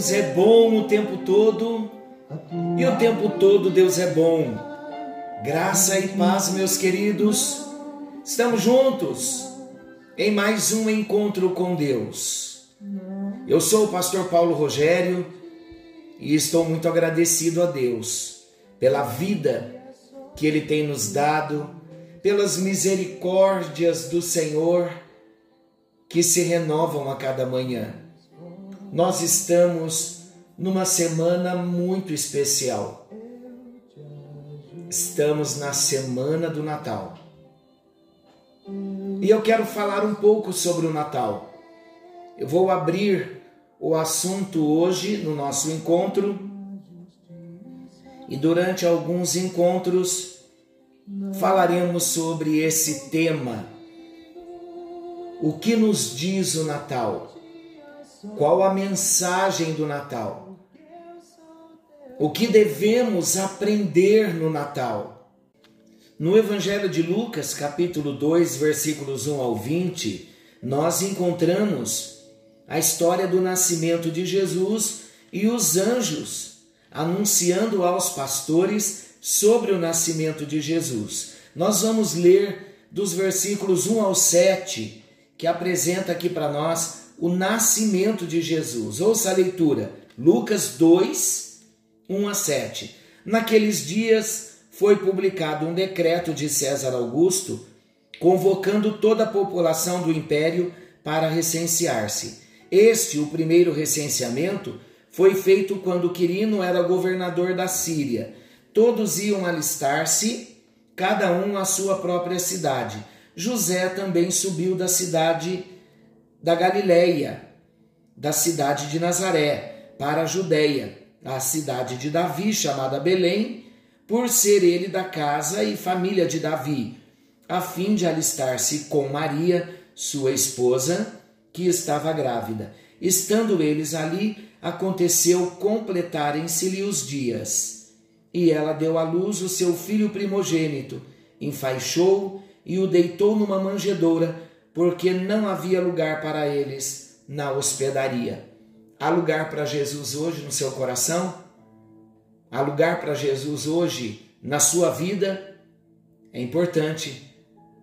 Deus é bom o tempo todo e o tempo todo Deus é bom. Graça e paz, meus queridos. Estamos juntos em mais um encontro com Deus. Eu sou o pastor Paulo Rogério e estou muito agradecido a Deus pela vida que Ele tem nos dado, pelas misericórdias do Senhor que se renovam a cada manhã. Nós estamos numa semana muito especial. Estamos na semana do Natal. E eu quero falar um pouco sobre o Natal. Eu vou abrir o assunto hoje no nosso encontro. E durante alguns encontros falaremos sobre esse tema. O que nos diz o Natal? Qual a mensagem do Natal? O que devemos aprender no Natal? No Evangelho de Lucas, capítulo 2, versículos 1 ao 20, nós encontramos a história do nascimento de Jesus e os anjos anunciando aos pastores sobre o nascimento de Jesus. Nós vamos ler dos versículos 1 ao 7, que apresenta aqui para nós o nascimento de Jesus. Ouça a leitura, Lucas 2, 1 a 7. Naqueles dias foi publicado um decreto de César Augusto convocando toda a população do império para recensear-se. Este, o primeiro recenseamento, foi feito quando Quirino era governador da Síria. Todos iam alistar-se, cada um à sua própria cidade. José também subiu da cidade da Galileia, da cidade de Nazaré, para a Judéia, a cidade de Davi, chamada Belém, por ser ele da casa e família de Davi, a fim de alistar-se com Maria, sua esposa, que estava grávida. Estando eles ali, aconteceu completarem-se-lhe os dias. E ela deu à luz o seu filho primogênito, enfaixou e o deitou numa manjedoura, porque não havia lugar para eles na hospedaria. Há lugar para Jesus hoje no seu coração? Há lugar para Jesus hoje na sua vida? É importante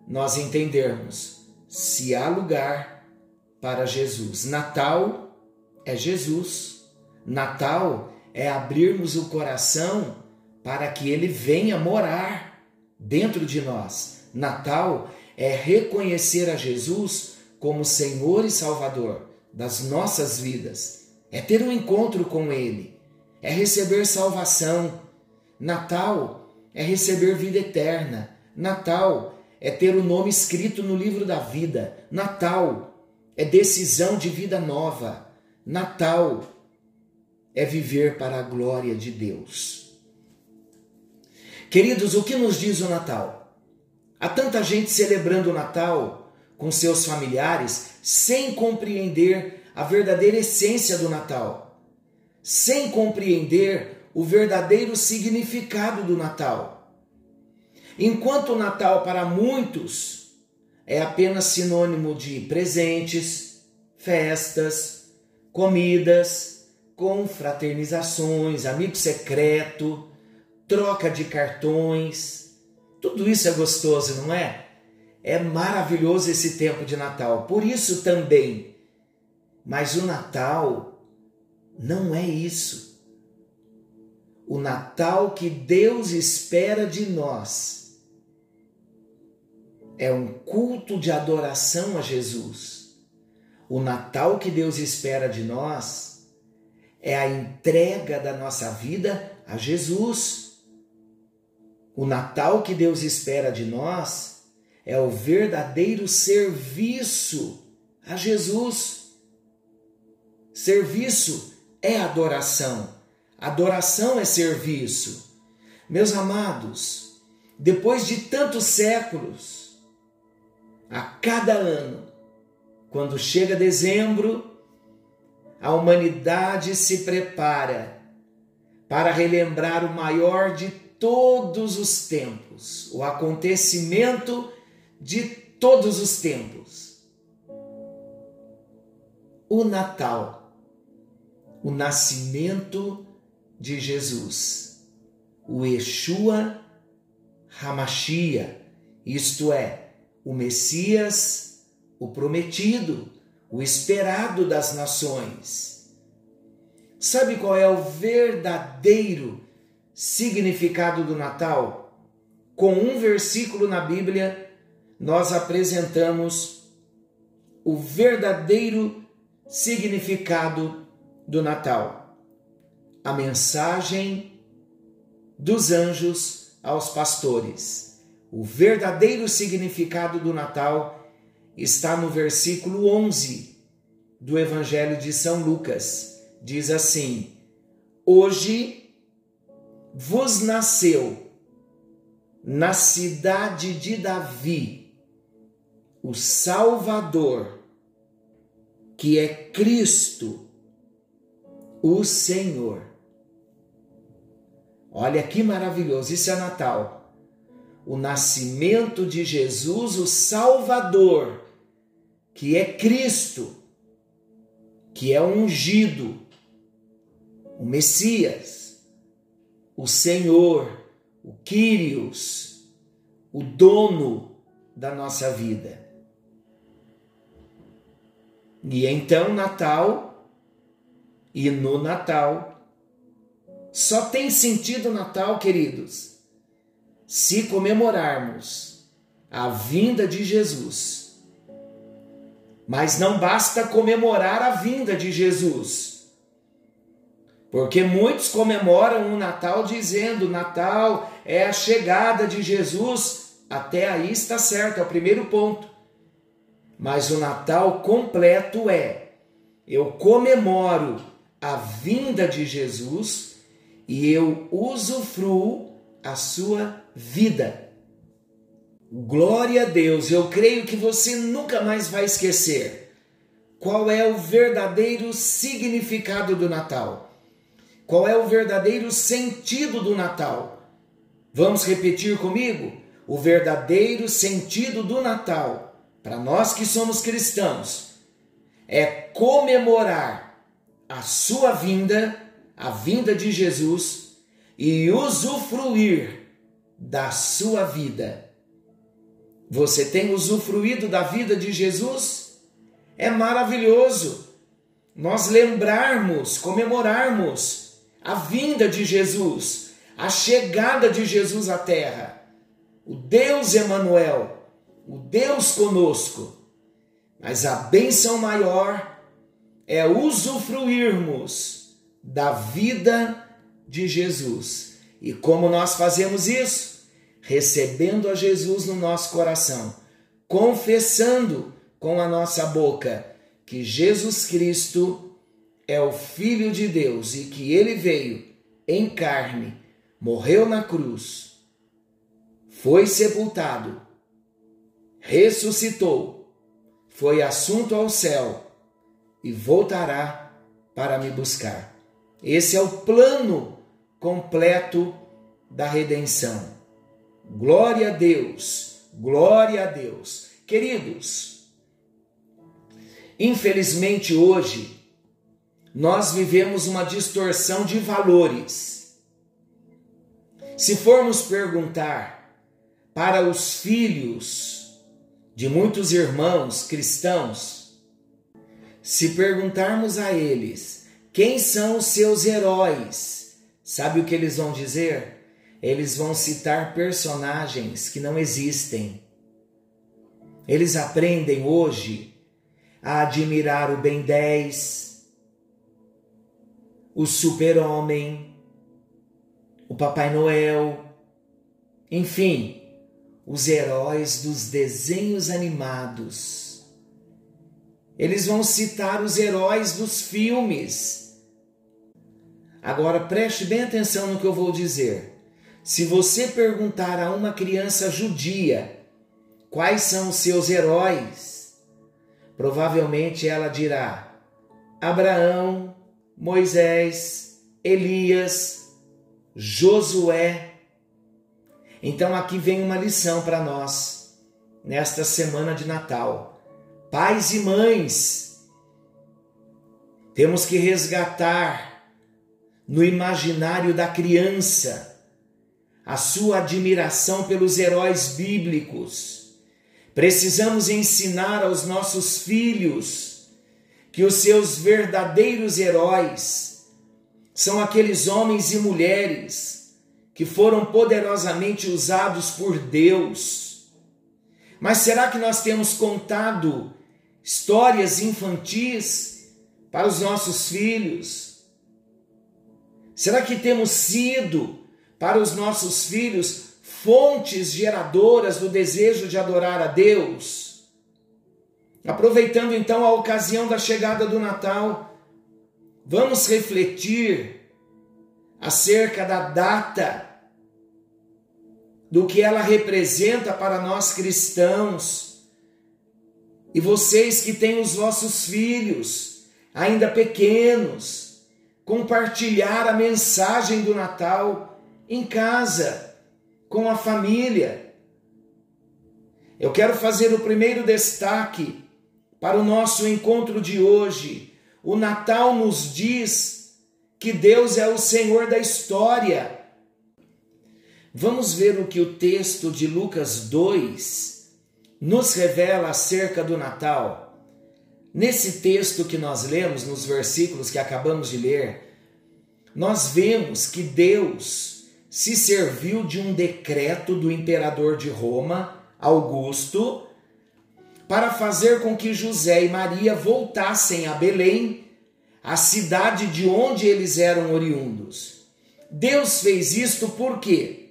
nós entendermos se há lugar para Jesus. Natal é Jesus. Natal é abrirmos o coração para que ele venha morar dentro de nós. Natal é reconhecer a Jesus como Senhor e Salvador das nossas vidas, é ter um encontro com Ele, é receber salvação. Natal é receber vida eterna. Natal é ter o nome escrito no livro da vida. Natal é decisão de vida nova. Natal é viver para a glória de Deus. Queridos, o que nos diz o Natal? Há tanta gente celebrando o Natal com seus familiares sem compreender a verdadeira essência do Natal, sem compreender o verdadeiro significado do Natal. Enquanto o Natal para muitos é apenas sinônimo de presentes, festas, comidas, confraternizações, amigo secreto, troca de cartões, tudo isso é gostoso, não é? É maravilhoso esse tempo de Natal. Por isso também. Mas o Natal não é isso. O Natal que Deus espera de nós é um culto de adoração a Jesus. O Natal que Deus espera de nós é a entrega da nossa vida a Jesus. O Natal que Deus espera de nós é o verdadeiro serviço a Jesus. Serviço é adoração. Adoração é serviço. Meus amados, depois de tantos séculos, a cada ano, quando chega dezembro, a humanidade se prepara para relembrar o maior de todos os tempos, o acontecimento de todos os tempos. O Natal. o nascimento de Jesus, o Yeshua Hamashia, isto é, o Messias, o prometido, o esperado das nações. Sabe qual é o verdadeiro significado do Natal? Com um versículo na Bíblia, nós apresentamos o verdadeiro significado do Natal. A mensagem dos anjos aos pastores. O verdadeiro significado do Natal está no versículo 11 do Evangelho de São Lucas. Diz assim: Hoje vos nasceu na cidade de Davi o Salvador que é Cristo, o Senhor. Olha que maravilhoso, isso é Natal. O nascimento de Jesus, o Salvador, que é Cristo, que é ungido, o Messias, o Senhor, o Quírios, o dono da nossa vida. E então Natal e no Natal só tem sentido Natal, queridos, se comemorarmos a vinda de Jesus. Mas não basta comemorar a vinda de Jesus. Porque muitos comemoram o Natal dizendo: Natal é a chegada de Jesus. Até aí está certo, é o primeiro ponto. Mas o Natal completo é: eu comemoro a vinda de Jesus e eu usufruo a sua vida. Glória a Deus, eu creio que você nunca mais vai esquecer qual é o verdadeiro significado do Natal. Qual é o verdadeiro sentido do Natal? Vamos repetir comigo? O verdadeiro sentido do Natal para nós que somos cristãos, é comemorar a sua vinda, a vinda de Jesus e usufruir da sua vida. Você tem usufruído da vida de Jesus? É maravilhoso nós lembrarmos, comemorarmos a vinda de Jesus, a chegada de Jesus à terra. O Deus Emanuel, o Deus conosco. Mas a bênção maior é usufruirmos da vida de Jesus. E como nós fazemos isso? Recebendo a Jesus no nosso coração, confessando com a nossa boca que Jesus Cristo é o Filho de Deus e que ele veio em carne, morreu na cruz, foi sepultado ressuscitou, foi assunto ao céu e voltará para me buscar. Esse é o plano completo da redenção. Glória a Deus, glória a Deus. Queridos, infelizmente hoje nós vivemos uma distorção de valores. Se formos perguntar para os filhos de muitos irmãos cristãos, se perguntarmos a eles quem são os seus heróis, sabe o que eles vão dizer? Eles vão citar personagens que não existem. Eles aprendem hoje a admirar o Ben 10, o Super-Homem, o Papai Noel, enfim, os heróis dos desenhos animados. Eles vão citar os heróis dos filmes. Agora preste bem atenção no que eu vou dizer. Se você perguntar a uma criança judia quais são os seus heróis, provavelmente ela dirá: Abraão, Moisés, Elias, Josué, então aqui vem uma lição para nós nesta semana de Natal. Pais e mães, Temos que resgatar no imaginário da criança a sua admiração pelos heróis bíblicos. Precisamos ensinar aos nossos filhos que os seus verdadeiros heróis são aqueles homens e mulheres que foram poderosamente usados por Deus. Mas será que nós temos contado histórias infantis para os nossos filhos? Será que temos sido para os nossos filhos fontes geradoras do desejo de adorar a Deus? Aproveitando então a ocasião da chegada do Natal, Vamos refletir acerca da data, do que ela representa para nós cristãos. E vocês que têm os vossos filhos ainda pequenos, compartilhar a mensagem do Natal em casa, com a família. Eu quero fazer o primeiro destaque para o nosso encontro de hoje o Natal nos diz que Deus é o Senhor da história. Vamos ver o que o texto de Lucas 2 nos revela acerca do Natal. Nesse texto que nós lemos, nos versículos que acabamos de ler, nós vemos que Deus se serviu de um decreto do imperador de Roma, Augusto, para fazer com que José e Maria voltassem a Belém, a cidade de onde eles eram oriundos. Deus fez isto por quê?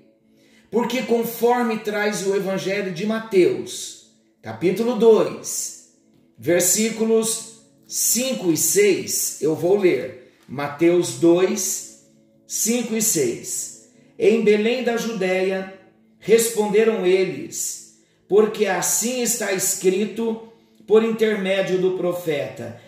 Porque conforme traz o evangelho de Mateus, capítulo 2, versículos 5 e 6, eu vou ler. Mateus 2, 5 e 6. Em Belém da Judéia, responderam eles: porque assim está escrito por intermédio do profeta: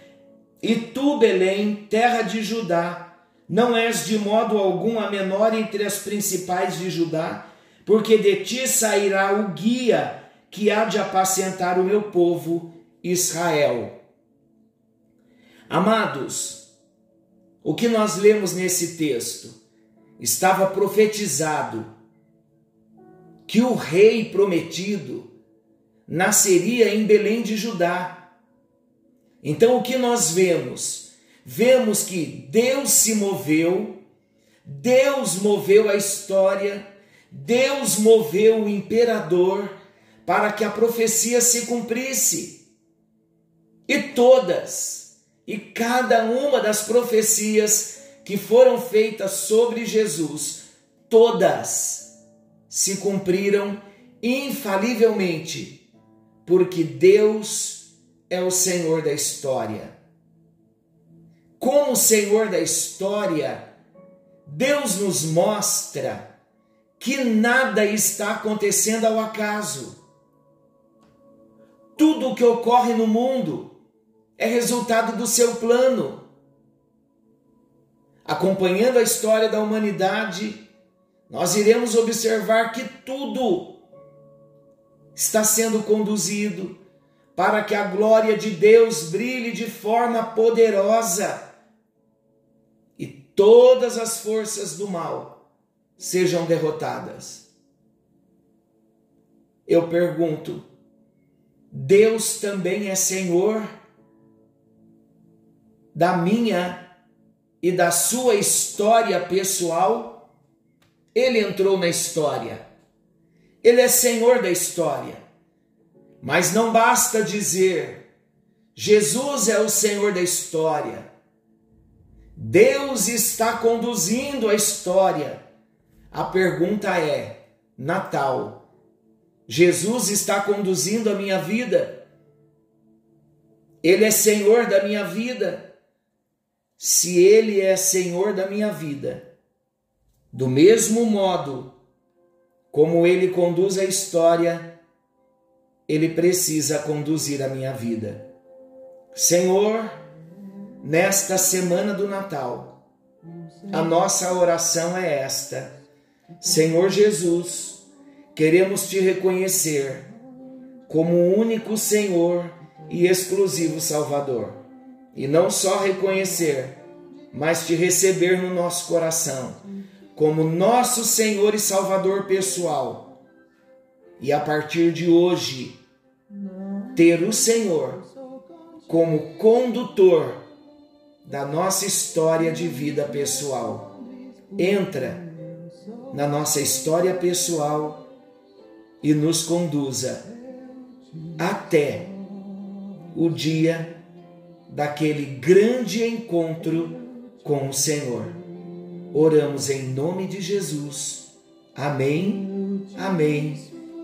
E tu, Belém, terra de Judá, não és de modo algum a menor entre as principais de Judá, porque de ti sairá o guia que há de apacentar o meu povo Israel. Amados, o que nós lemos nesse texto estava profetizado que o rei prometido nasceria em Belém de Judá. Então o que nós vemos? Vemos que Deus se moveu, Deus moveu a história, Deus moveu o imperador para que a profecia se cumprisse. E todas, e cada uma das profecias que foram feitas sobre Jesus, todas se cumpriram infalivelmente, porque Deus é o Senhor da história. Como Senhor da história, Deus nos mostra que nada está acontecendo ao acaso. Tudo o que ocorre no mundo é resultado do seu plano. Acompanhando a história da humanidade, nós iremos observar que tudo está sendo conduzido para que a glória de Deus brilhe de forma poderosa e todas as forças do mal sejam derrotadas. Eu pergunto: Deus também é Senhor da minha e da sua história pessoal? Ele entrou na história. Ele é senhor da história. Mas não basta dizer, Jesus é o senhor da história. Deus está conduzindo a história. A pergunta é: Natal, Jesus está conduzindo a minha vida? Ele é senhor da minha vida? Se ele é senhor da minha vida, do mesmo modo como ele conduz a história, ele precisa conduzir a minha vida. Senhor, nesta semana do Natal, a nossa oração é esta: Senhor Jesus, queremos te reconhecer como o único Senhor e exclusivo Salvador. e não só reconhecer, mas te receber no nosso coração como nosso Senhor e Salvador pessoal. E a partir de hoje, ter o Senhor como condutor da nossa história de vida pessoal. Entra na nossa história pessoal e nos conduza até o dia daquele grande encontro com o Senhor. Oramos em nome de Jesus. Amém, amém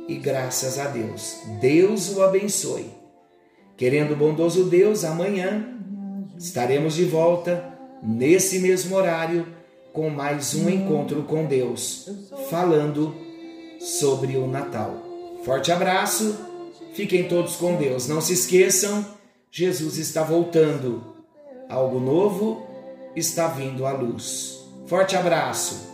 e graças a Deus. Deus o abençoe. Querendo bondoso Deus, amanhã estaremos de volta nesse mesmo horário com mais um encontro com Deus, falando sobre o Natal. Forte abraço, fiquem todos com Deus. Não se esqueçam, Jesus está voltando. Algo novo está vindo à luz. Forte abraço.